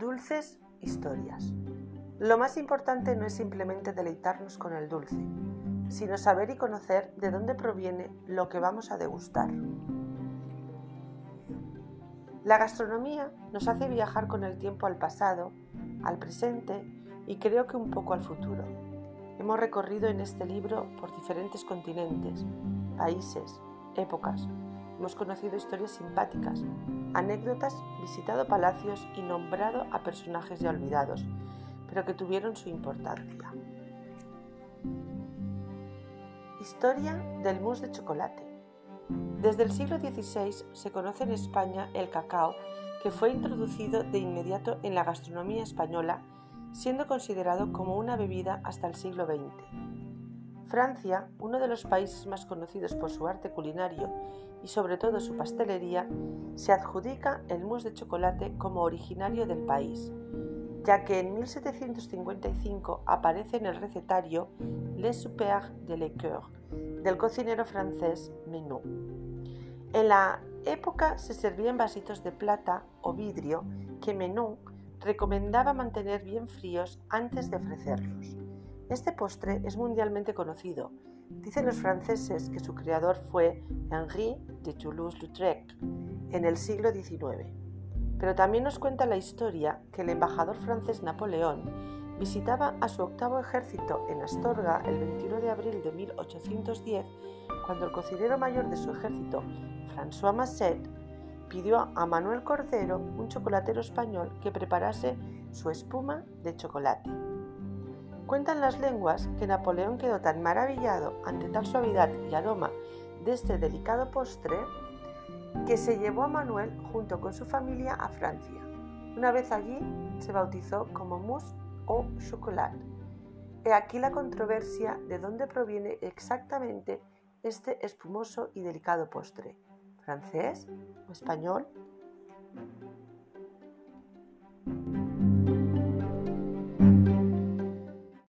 Dulces historias. Lo más importante no es simplemente deleitarnos con el dulce, sino saber y conocer de dónde proviene lo que vamos a degustar. La gastronomía nos hace viajar con el tiempo al pasado, al presente y creo que un poco al futuro. Hemos recorrido en este libro por diferentes continentes, países, épocas. Hemos conocido historias simpáticas, anécdotas, visitado palacios y nombrado a personajes ya olvidados, pero que tuvieron su importancia. Historia del mousse de chocolate. Desde el siglo XVI se conoce en España el cacao que fue introducido de inmediato en la gastronomía española, siendo considerado como una bebida hasta el siglo XX. Francia, uno de los países más conocidos por su arte culinario y sobre todo su pastelería, se adjudica el mousse de chocolate como originario del país, ya que en 1755 aparece en el recetario Les Soupers de Liqueur del cocinero francés Menot. En la época se servía en vasitos de plata o vidrio que Menot recomendaba mantener bien fríos antes de ofrecerlos. Este postre es mundialmente conocido. Dicen los franceses que su creador fue Henri de Toulouse-Lautrec en el siglo XIX. Pero también nos cuenta la historia que el embajador francés Napoleón visitaba a su octavo ejército en Astorga el 21 de abril de 1810, cuando el cocinero mayor de su ejército, François Masset, pidió a Manuel Cordero, un chocolatero español, que preparase su espuma de chocolate. Cuentan las lenguas que Napoleón quedó tan maravillado ante tal suavidad y aroma de este delicado postre que se llevó a Manuel junto con su familia a Francia. Una vez allí se bautizó como mousse o chocolat. He aquí la controversia de dónde proviene exactamente este espumoso y delicado postre. ¿Francés o español?